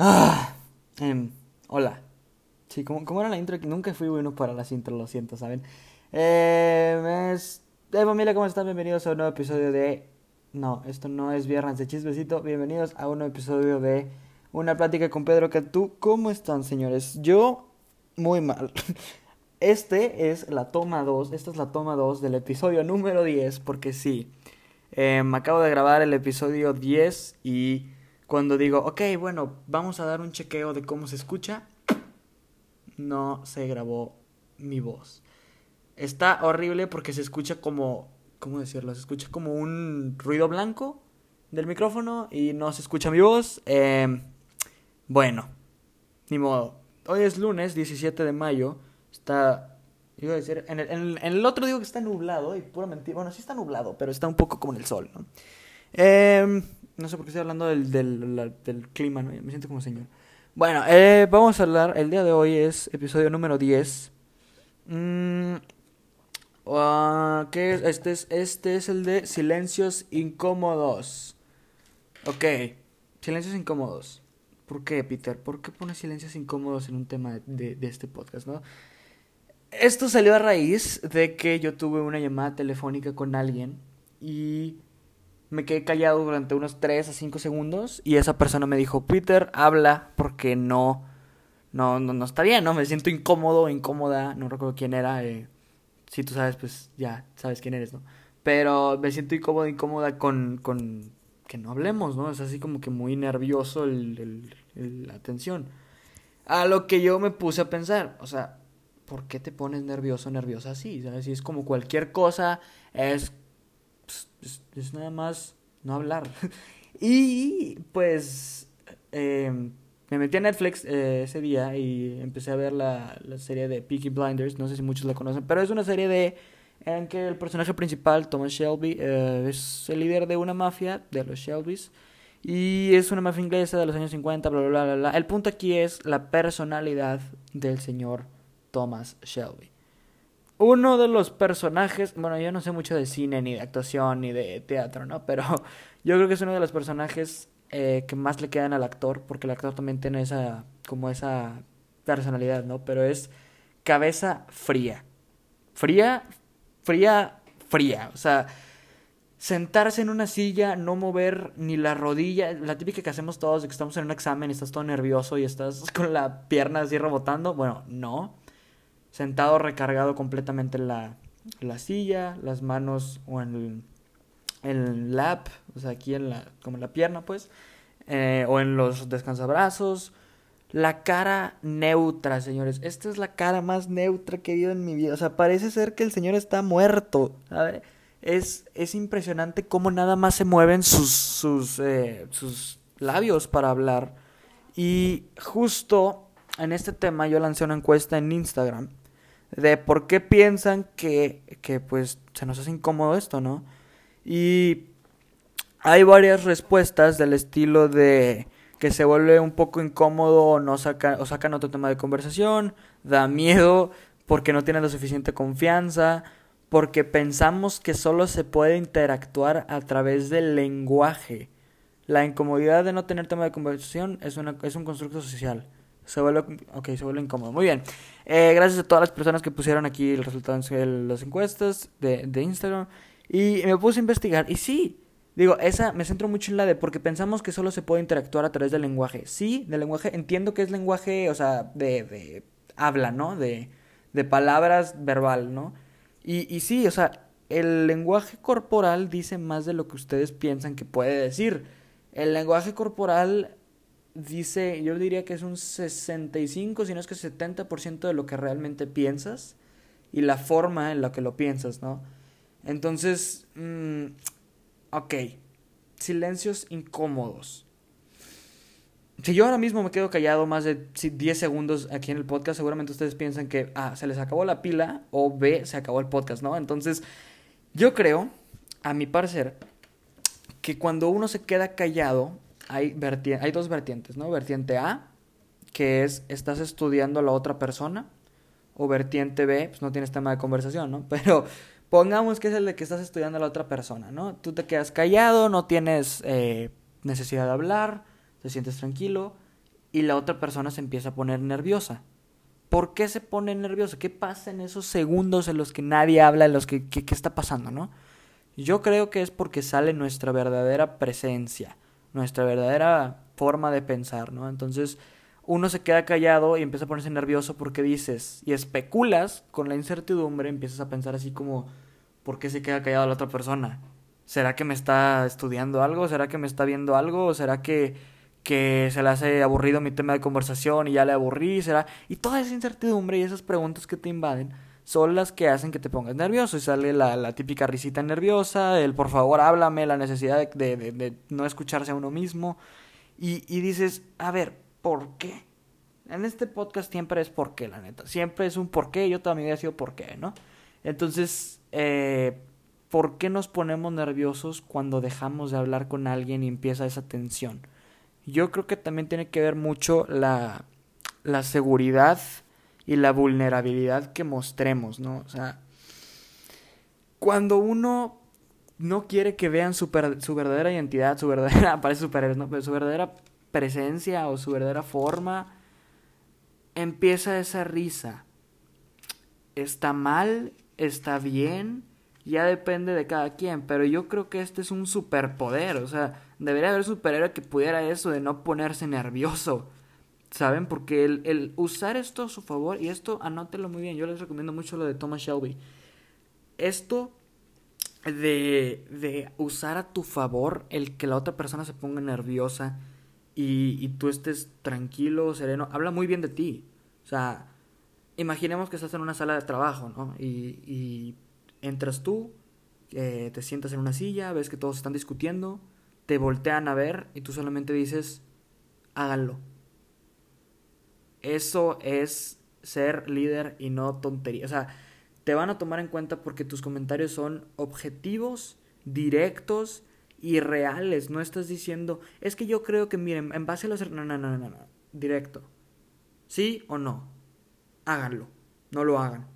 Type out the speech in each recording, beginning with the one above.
Ah, em, hola. Sí, como era la intro, nunca fui bueno para las intros, lo siento, ¿saben? Eh, es... Familia, ¿cómo están? Bienvenidos a un nuevo episodio de... No, esto no es Viernes de Chismecito. Bienvenidos a un nuevo episodio de Una Plática con Pedro Catú. ¿Cómo están, señores? Yo, muy mal. Este es la toma 2, esta es la toma 2 del episodio número 10, porque sí, me acabo de grabar el episodio 10 y cuando digo, ok, bueno, vamos a dar un chequeo de cómo se escucha, no se grabó mi voz. Está horrible porque se escucha como, ¿cómo decirlo? Se escucha como un ruido blanco del micrófono y no se escucha mi voz. Eh, bueno, ni modo. Hoy es lunes 17 de mayo. Está, iba a decir, en el, otro digo que está nublado y pura. Bueno, sí está nublado, pero está un poco como en el sol, ¿no? Eh, no sé por qué estoy hablando del, del, clima, ¿no? Me siento como señor. Bueno, eh, vamos a hablar. El día de hoy es episodio número 10. Mm, uh, ¿Qué es? Este, es? este es el de silencios incómodos. Ok, silencios incómodos. ¿Por qué, Peter? ¿Por qué pones silencios incómodos en un tema de, de este podcast, no? Esto salió a raíz de que yo tuve una llamada telefónica con alguien y me quedé callado durante unos 3 a 5 segundos y esa persona me dijo, Peter, habla porque no, no, no, no está bien, ¿no? Me siento incómodo, incómoda, no recuerdo quién era, eh, si tú sabes, pues ya sabes quién eres, ¿no? Pero me siento incómodo, incómoda con, con que no hablemos, ¿no? Es así como que muy nervioso el, la atención. A lo que yo me puse a pensar, o sea, ¿por qué te pones nervioso, nerviosa así? ¿Sabes? Si es como cualquier cosa, es es, es nada más no hablar. y pues eh, me metí a Netflix eh, ese día y empecé a ver la, la, serie de Peaky Blinders. No sé si muchos la conocen, pero es una serie de en que el personaje principal, Thomas Shelby, eh, es el líder de una mafia, de los Shelbys. Y es una mafia inglesa de los años 50, bla, bla, bla, bla, bla. El punto aquí es la personalidad del señor Thomas Shelby uno de los personajes, bueno, yo no sé mucho de cine, ni de actuación, ni de teatro, ¿no? Pero yo creo que es uno de los personajes eh, que más le quedan al actor, porque el actor también tiene esa, como esa personalidad, ¿no? Pero es cabeza fría. Fría, fría, fría. O sea, sentarse en una silla, no mover ni la rodilla, la típica que hacemos todos de que estamos en un examen estás todo nervioso y estás con la pierna así rebotando. Bueno, no sentado recargado completamente en la, la silla, las manos o en el, lap, o sea, aquí en la, como en la pierna, pues, eh, o en los descansabrazos. La cara neutra, señores. Esta es la cara más neutra que he visto en mi vida. O sea, parece ser que el señor está muerto. Es, es impresionante cómo nada más se mueven sus, sus, eh, sus labios para hablar. Y justo en este tema yo lancé una encuesta en Instagram de por qué piensan que, que pues se nos hace incómodo esto, ¿no? Y hay varias respuestas del estilo de que se vuelve un poco incómodo o no saca, o sacan otro tema de conversación, da miedo porque no tienen la suficiente confianza, porque pensamos que solo se puede interactuar a través del lenguaje. La incomodidad de no tener tema de conversación es, una, es un constructo social. Se vuelve, ok, se vuelve incómodo. Muy bien. Eh, gracias a todas las personas que pusieron aquí el resultado en las encuestas de, de Instagram. Y me puse a investigar. Y sí, digo, esa me centro mucho en la de porque pensamos que solo se puede interactuar a través del lenguaje. Sí, del lenguaje. Entiendo que es lenguaje, o sea, de, de habla, ¿no? De, de palabras verbal, ¿no? Y, y sí, o sea, el lenguaje corporal dice más de lo que ustedes piensan que puede decir. El lenguaje corporal dice, yo diría que es un 65, si no es que 70% de lo que realmente piensas y la forma en la que lo piensas, ¿no? Entonces, mmm, ok, silencios incómodos. Si yo ahora mismo me quedo callado más de 10 segundos aquí en el podcast, seguramente ustedes piensan que A, se les acabó la pila o B, se acabó el podcast, ¿no? Entonces, yo creo, a mi parecer, que cuando uno se queda callado hay, hay dos vertientes, ¿no? Vertiente A, que es estás estudiando a la otra persona, o vertiente B, pues no tienes tema de conversación, ¿no? Pero pongamos que es el de que estás estudiando a la otra persona, ¿no? Tú te quedas callado, no tienes eh, necesidad de hablar, te sientes tranquilo, y la otra persona se empieza a poner nerviosa. ¿Por qué se pone nerviosa? ¿Qué pasa en esos segundos en los que nadie habla, en los que qué está pasando, no? Yo creo que es porque sale nuestra verdadera presencia, nuestra verdadera forma de pensar, ¿no? Entonces, uno se queda callado y empieza a ponerse nervioso porque dices y especulas con la incertidumbre, empiezas a pensar así como, ¿por qué se queda callado la otra persona? ¿Será que me está estudiando algo? ¿Será que me está viendo algo? ¿O será que, que se le hace aburrido mi tema de conversación y ya le aburrí? ¿Será? Y toda esa incertidumbre y esas preguntas que te invaden son las que hacen que te pongas nervioso y sale la, la típica risita nerviosa, el por favor háblame, la necesidad de, de, no escucharse a uno mismo y, y dices, a ver, ¿por qué? En este podcast siempre es por qué, la neta. Siempre es un por qué. Yo vida he sido por qué, ¿no? Entonces, eh, ¿por qué nos ponemos nerviosos cuando dejamos de hablar con alguien y empieza esa tensión? Yo creo que también tiene que ver mucho la, la seguridad y la vulnerabilidad que mostremos, ¿no? O sea, cuando uno no quiere que vean su, su verdadera identidad, su verdadera, ¿no? su verdadera presencia o su verdadera forma, empieza esa risa. Está mal, está bien, ya depende de cada quien, pero yo creo que este es un superpoder, o sea, debería haber superhéroe que pudiera eso de no ponerse nervioso, ¿saben? Porque el, el usar esto a su favor, y esto anótelo muy bien, yo les recomiendo mucho lo de Thomas Shelby, esto de, de usar a tu favor el que la otra persona se ponga nerviosa, y, tú estés tranquilo, sereno, habla muy bien de ti. O sea, imaginemos que estás en una sala de trabajo, ¿no? Y, entras tú, eh, te sientas en una silla, ves que todos están discutiendo, te voltean a ver y tú solamente dices, háganlo. Eso es ser líder y no tontería. O sea, te van a tomar en cuenta porque tus comentarios son objetivos, directos irreales. No estás diciendo, es que yo creo que, miren, en base a los... No, no, no, no, no. Directo. ¿Sí o no? Háganlo. No lo hagan.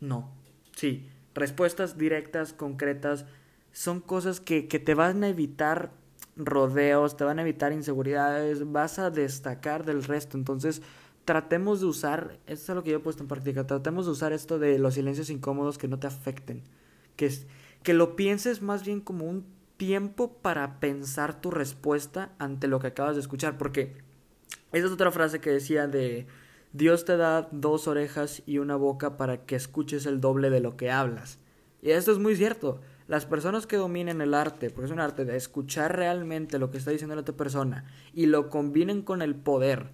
No. Sí. Respuestas directas, concretas, son cosas que, que te van a evitar rodeos, te van a evitar inseguridades, vas a destacar del resto. Entonces, tratemos de usar, esto es lo que yo he puesto en práctica, tratemos de usar esto de los silencios incómodos que no te afecten. Que, que lo pienses más bien como un tiempo para pensar tu respuesta ante lo que acabas de escuchar, porque esa es otra frase que decía de Dios te da dos orejas y una boca para que escuches el doble de lo que hablas. Y esto es muy cierto. Las personas que dominen el arte, porque es un arte de escuchar realmente lo que está diciendo la otra persona y lo combinen con el poder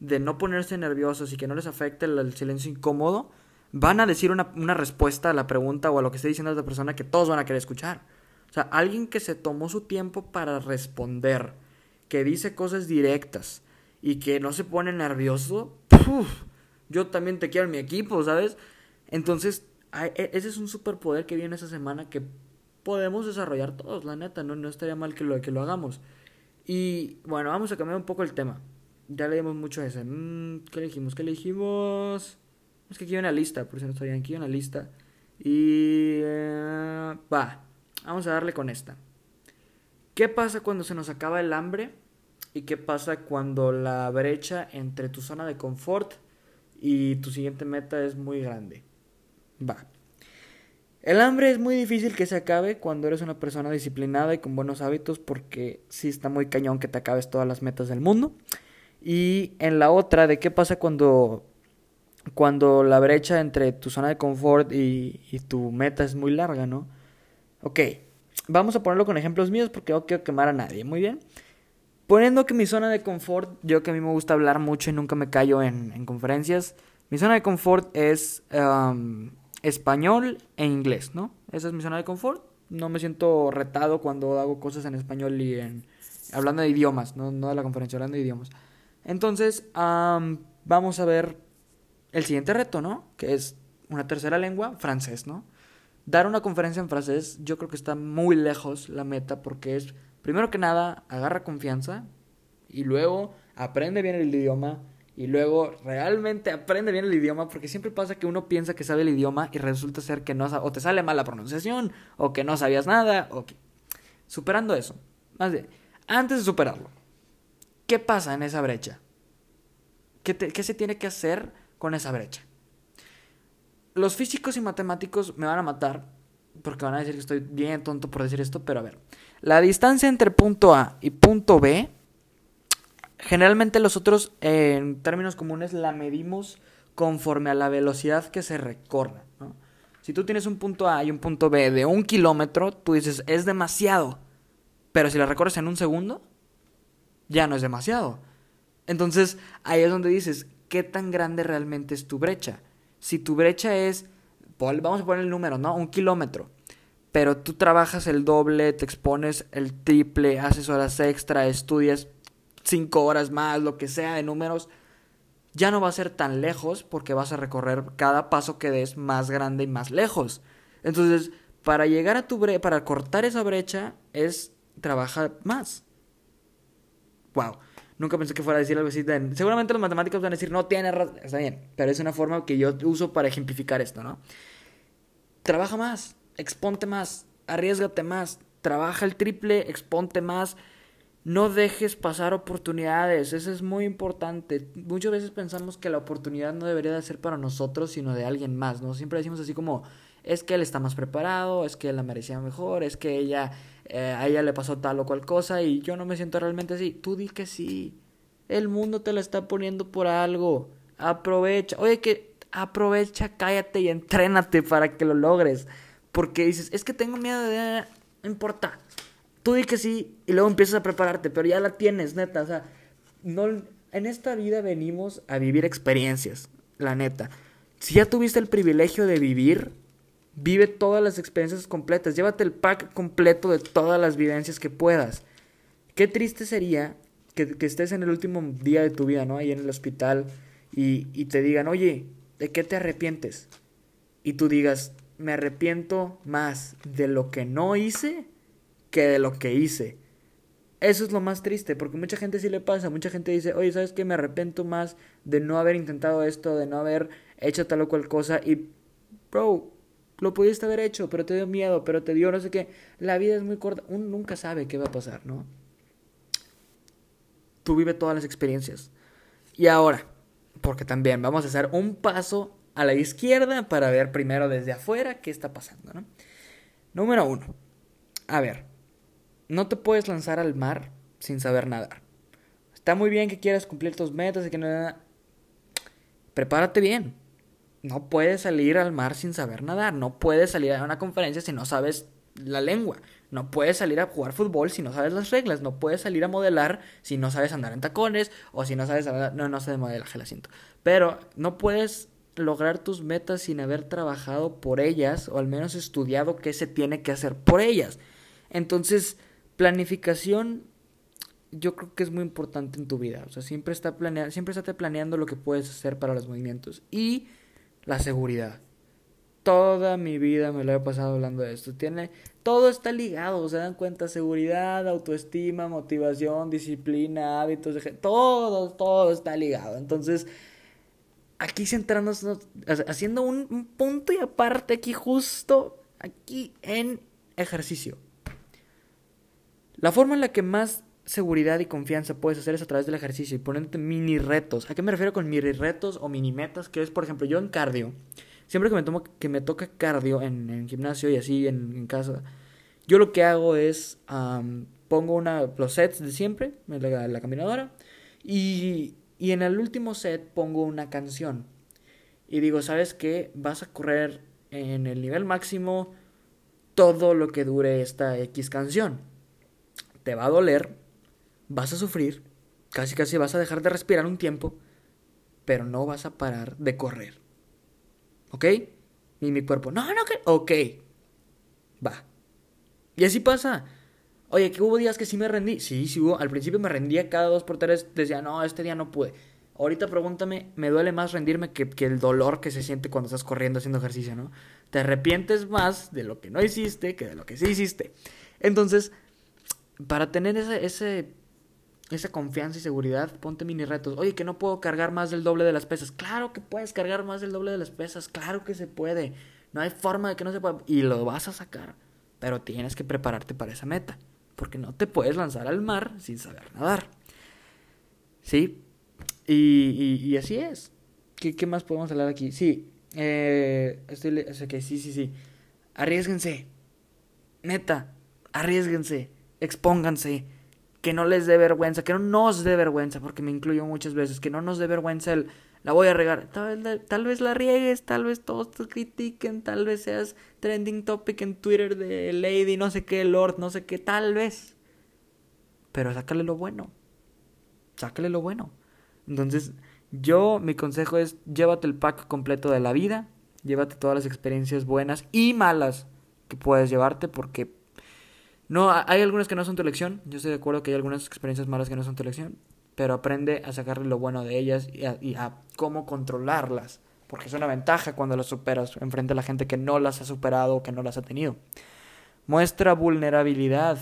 de no ponerse nerviosos y que no les afecte el, silencio incómodo, van a decir una, una, respuesta a la pregunta o a lo que está diciendo la persona que todos van a querer escuchar. O sea, alguien que se tomó su tiempo para responder, que dice cosas directas y que no se pone nervioso, yo también te quiero en mi equipo, ¿sabes? Entonces, e, ese es un superpoder que viene esa semana que podemos desarrollar todos, la neta, no, no estaría mal que lo, que lo hagamos. Y bueno, vamos a cambiar un poco el tema. Ya leímos mucho ese. Mm, ¿Qué elegimos? ¿Qué elegimos? Es que aquí hay una lista, por si no sabían, aquí hay una lista. Y... Eh, va. Vamos a darle con esta. ¿Qué pasa cuando se nos acaba el hambre? ¿Y qué pasa cuando la brecha entre tu zona de confort y tu siguiente meta es muy grande? Va. El hambre es muy difícil que se acabe cuando eres una persona disciplinada y con buenos hábitos porque sí está muy cañón que te acabes todas las metas del mundo. Y en la otra, de qué pasa cuando, cuando la brecha entre tu zona de confort y, y tu meta es muy larga, ¿no? Ok, vamos a ponerlo con ejemplos míos porque no quiero quemar a nadie, muy bien. Poniendo que mi zona de confort, yo que a mí me gusta hablar mucho y nunca me callo en, conferencias, mi zona de confort es um, español e inglés, ¿no? Esa es mi zona de confort. No me siento retado cuando hago cosas en español y en... Hablando de idiomas, no, no de la conferencia, hablando de idiomas. Entonces, um, vamos a ver el siguiente reto, ¿no? Que es una tercera lengua, francés, ¿no? dar una conferencia en francés, yo creo que está muy lejos la meta porque es, primero que nada, agarra confianza y luego aprende bien el idioma y luego realmente aprende bien el idioma porque siempre pasa que uno piensa que sabe el idioma y resulta ser que no o te sale mal la pronunciación o que no sabías nada o superando eso más bien antes de superarlo ¿qué pasa en esa brecha? ¿Qué, se tiene que hacer con esa brecha? Los físicos y matemáticos me van a matar porque van a decir que estoy bien tonto por decir esto, pero a ver. La distancia entre punto A y punto B, generalmente nosotros en términos comunes la medimos conforme a la velocidad que se recorra. ¿no? Si tú tienes un punto A y un punto B de un kilómetro, tú dices, es demasiado. Pero si la recorres en un segundo, ya no es demasiado. Entonces, ahí es donde dices, ¿qué tan grande realmente es tu brecha? Si tu brecha es, vamos a poner el número, ¿no? Un kilómetro. Pero tú trabajas el doble, te expones el triple, haces horas extra, estudias cinco horas más, lo que sea de números, ya no va a ser tan lejos porque vas a recorrer cada paso que des más grande y más lejos. Entonces, para llegar a tu brecha, para cortar esa brecha, es trabajar más. Wow. Nunca pensé que fuera a decir algo así. Seguramente los matemáticos van a decir, no tiene razón. Está bien. Pero es una forma que yo uso para ejemplificar esto, ¿no? Trabaja más. Exponte más. Arriesgate más. Trabaja el triple. Exponte más. No dejes pasar oportunidades. Eso es muy importante. Muchas veces pensamos que la oportunidad no debería de ser para nosotros, sino de alguien más, ¿no? Siempre decimos así como, es que él está más preparado, es que él la merecía mejor, es que ella eh, a ella le pasó tal o cual cosa y yo no me siento realmente así. Tú di que sí. El mundo te lo está poniendo por algo. Aprovecha. Oye, que aprovecha, cállate y entrénate para que lo logres. Porque dices, es que tengo miedo de... No importa. Tú di que sí y luego empiezas a prepararte, pero ya la tienes, neta. O sea, no, en esta vida venimos a vivir experiencias, la neta. Si ya tuviste el privilegio de vivir, Vive todas las experiencias completas. Llévate el pack completo de todas las vivencias que puedas. Qué triste sería que, estés en el último día de tu vida, ¿no? Ahí en el hospital y, y te digan, oye, ¿de qué te arrepientes? Y tú digas, me arrepiento más de lo que no hice que de lo que hice. Eso es lo más triste, porque mucha gente sí le pasa, mucha gente dice, oye, ¿sabes qué? Me arrepiento más de no haber intentado esto, de no haber hecho tal o cual cosa. Y, bro, lo pudiste haber hecho, pero te dio miedo, pero te dio no sé qué. La vida es muy corta. Uno nunca sabe qué va a pasar, ¿no? Tú vive todas las experiencias. Y ahora, porque también vamos a hacer un paso a la izquierda para ver primero desde afuera qué está pasando, ¿no? Número uno. A ver, no te puedes lanzar al mar sin saber nadar. Está muy bien que quieras cumplir tus metas y que no... Prepárate bien no puedes salir al mar sin saber nadar, no puedes salir a una conferencia si no sabes la lengua, no puedes salir a jugar fútbol si no sabes las reglas, no puedes salir a modelar si no sabes andar en tacones o si no sabes no no sé de modelaje la siento, pero no puedes lograr tus metas sin haber trabajado por ellas o al menos estudiado qué se tiene que hacer por ellas. Entonces, planificación yo creo que es muy importante en tu vida, o sea, siempre está planeando, siempre estate planeando lo que puedes hacer para los movimientos. Y la seguridad. Toda mi vida me lo he pasado hablando de esto. Tiene, todo está ligado, se dan cuenta, seguridad, autoestima, motivación, disciplina, hábitos, de, todo, todo está ligado. Entonces, aquí centrándonos, haciendo un, un punto y aparte aquí justo, aquí en ejercicio. La forma en la que más seguridad y confianza puedes hacer es a través del ejercicio y ponerte mini retos. ¿A qué me refiero con mini retos o mini metas? Que es, por ejemplo, yo en cardio, siempre que me, tomo, que me toca cardio en, en gimnasio y así en, casa, yo lo que hago es pongo una, los sets de siempre, la, la caminadora, y, y en el último set pongo una canción. Y digo, ¿sabes qué? Vas a correr en el nivel máximo todo lo que dure esta X canción. Te va a doler, vas a sufrir, casi casi vas a dejar de respirar un tiempo, pero no vas a parar de correr. ¿Ok? Y mi cuerpo, no, no, que... Ok. Va. Y así pasa. Oye, que hubo días que sí me rendí. Sí, sí hubo. Al principio me rendía cada dos por tres. Decía, no, este día no pude. Ahorita pregúntame, me duele más rendirme que, que, el dolor que se siente cuando estás corriendo haciendo ejercicio, ¿no? Te arrepientes más de lo que no hiciste que de lo que sí hiciste. Entonces, para tener ese, ese esa confianza y seguridad, ponte mini retos. Oye, que no puedo cargar más del doble de las pesas. Claro que puedes cargar más del doble de las pesas. Claro que se puede. No hay forma de que no se pueda. Y lo vas a sacar. Pero tienes que prepararte para esa meta. Porque no te puedes lanzar al mar sin saber nadar. ¿Sí? Y, y, así es. ¿Qué, ¿Qué, más podemos hablar aquí? Sí, eh, o sea, que sí, sí, sí. Arriesguense. Neta, arriesguense. Expónganse. Que no les dé vergüenza, que no nos dé vergüenza, porque me incluyo muchas veces, que no nos dé vergüenza el la voy a regar. Tal vez, tal vez la riegues, tal vez todos te critiquen, tal vez seas trending topic en Twitter de Lady, no sé qué, Lord, no sé qué, tal vez. Pero sácale lo bueno. Sácale lo bueno. Entonces, yo, mi consejo es llévate el pack completo de la vida, llévate todas las experiencias buenas y malas que puedes llevarte porque no hay algunas que no son tu elección. Yo estoy de acuerdo que hay algunas experiencias malas que no son tu elección, pero aprende a sacarle lo bueno de ellas y a, cómo controlarlas, porque es una ventaja cuando las superas enfrente a la gente que no las ha superado o que no las ha tenido. Muestra vulnerabilidad.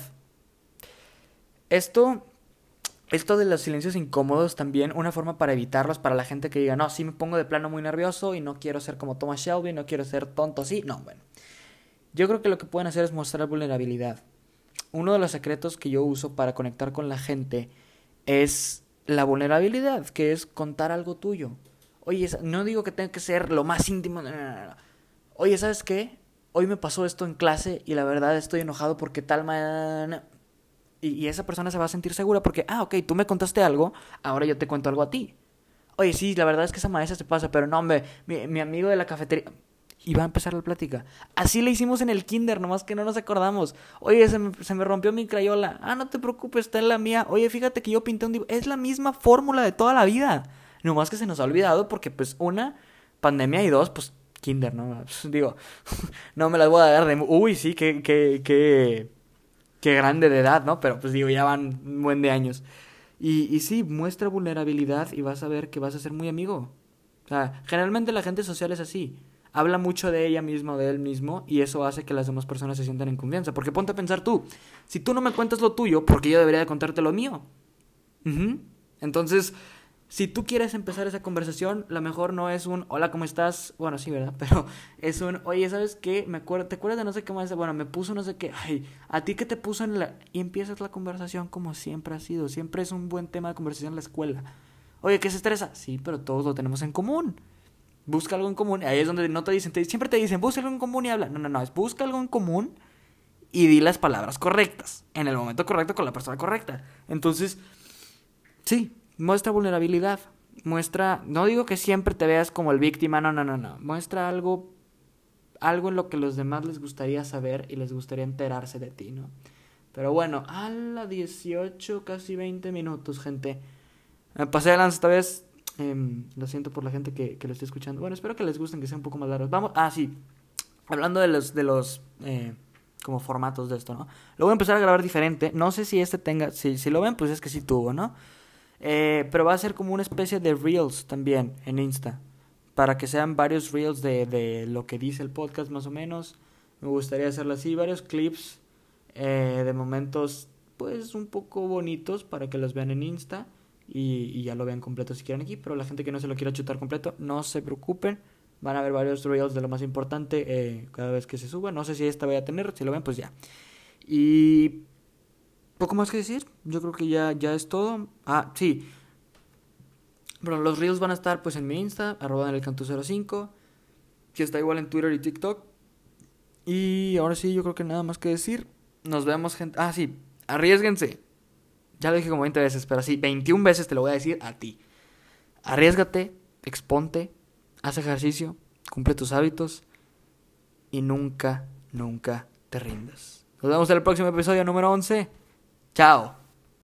Esto, esto de los silencios incómodos también, una forma para evitarlos para la gente que diga, no, sí me pongo de plano muy nervioso y no quiero ser como Thomas Shelby, no quiero ser tonto así. No, bueno. Yo creo que lo que pueden hacer es mostrar vulnerabilidad. Uno de los secretos que yo uso para conectar con la gente es la vulnerabilidad, que es contar algo tuyo. Oye, no digo que tenga que ser lo más íntimo. Oye, ¿sabes qué? Hoy me pasó esto en clase y la verdad estoy enojado porque tal man... Y, esa persona se va a sentir segura porque, ah, ok, tú me contaste algo, ahora yo te cuento algo a ti. Oye, sí, la verdad es que esa maestra se pasa, pero no, hombre, mi, mi amigo de la cafetería y va a empezar la plática. Así le hicimos en el kinder, nomás que no nos acordamos. Oye, se me, rompió mi crayola. Ah, no te preocupes, está en la mía. Oye, fíjate que yo pinté un dibujo. Es la misma fórmula de toda la vida. Nomás que se nos ha olvidado porque, pues, una, pandemia y dos, pues, kinder, ¿no? digo, no me las voy a dar de... Uy, sí, qué, qué, qué, qué grande de edad, ¿no? Pero, pues, digo, ya van un buen de años. Y, y sí, muestra vulnerabilidad y vas a ver que vas a ser muy amigo. O sea, generalmente la gente social es así habla mucho de ella misma o de él mismo y eso hace que las demás personas se sientan en confianza. Porque ponte a pensar tú, si tú no me cuentas lo tuyo, porque yo debería de contarte lo mío? Entonces, si tú quieres empezar esa conversación, lo mejor no es un hola, ¿cómo estás? Bueno, sí, ¿verdad? Pero es un, oye, ¿sabes qué? Me ¿Te acuerdas de no sé qué más? Bueno, me puso no sé qué. Ay, ¿a ti qué te puso en la...? Y empiezas la conversación como siempre ha sido. Siempre es un buen tema de conversación en la escuela. Oye, ¿qué se estresa? Sí, pero todos lo tenemos en común busca algo en común. Ahí es donde no te dicen, siempre te dicen, busca algo en común y habla. No, no, no, es busca algo en común y di las palabras correctas, en el momento correcto con la persona correcta. Entonces, sí, muestra vulnerabilidad. Muestra, no digo que siempre te veas como el víctima, no, no, no, no. Muestra algo, algo en lo que los demás les gustaría saber y les gustaría enterarse de ti, ¿no? Pero bueno, a la 18, casi 20 minutos, gente. Me pasé de lanza esta vez, Em, lo siento por la gente que, que, lo esté escuchando. Bueno, espero que les gusten, que sea un poco más largos. Vamos, ah, sí. Hablando de los, de los eh, como formatos de esto, ¿no? Lo voy a empezar a grabar diferente. No sé si este tenga, si, si lo ven, pues es que sí tuvo, ¿no? Eh, pero va a ser como una especie de reels también en Insta. Para que sean varios reels de, de lo que dice el podcast más o menos. Me gustaría hacerlo así, varios clips eh, de momentos pues un poco bonitos para que los vean en Insta y, ya lo vean completo si quieren aquí. Pero la gente que no se lo quiera chutar completo, no se preocupen. Van a ver varios reels de lo más importante eh, cada vez que se suba. No sé si esta voy a tener, si lo ven, pues ya. Y poco más que decir. Yo creo que ya, ya es todo. Ah, sí. Bueno, los reels van a estar pues en mi Insta, arroba en el canto 05. Que está igual en Twitter y TikTok. Y ahora sí, yo creo que nada más que decir. Nos vemos, gente. Ah, sí. Arriesguense. Ya lo dije como 20 veces, pero sí, 21 veces te lo voy a decir a ti. Arriesgate, exponte, haz ejercicio, cumple tus hábitos y nunca, nunca te rindas. Nos vemos en el próximo episodio número 11. Chao.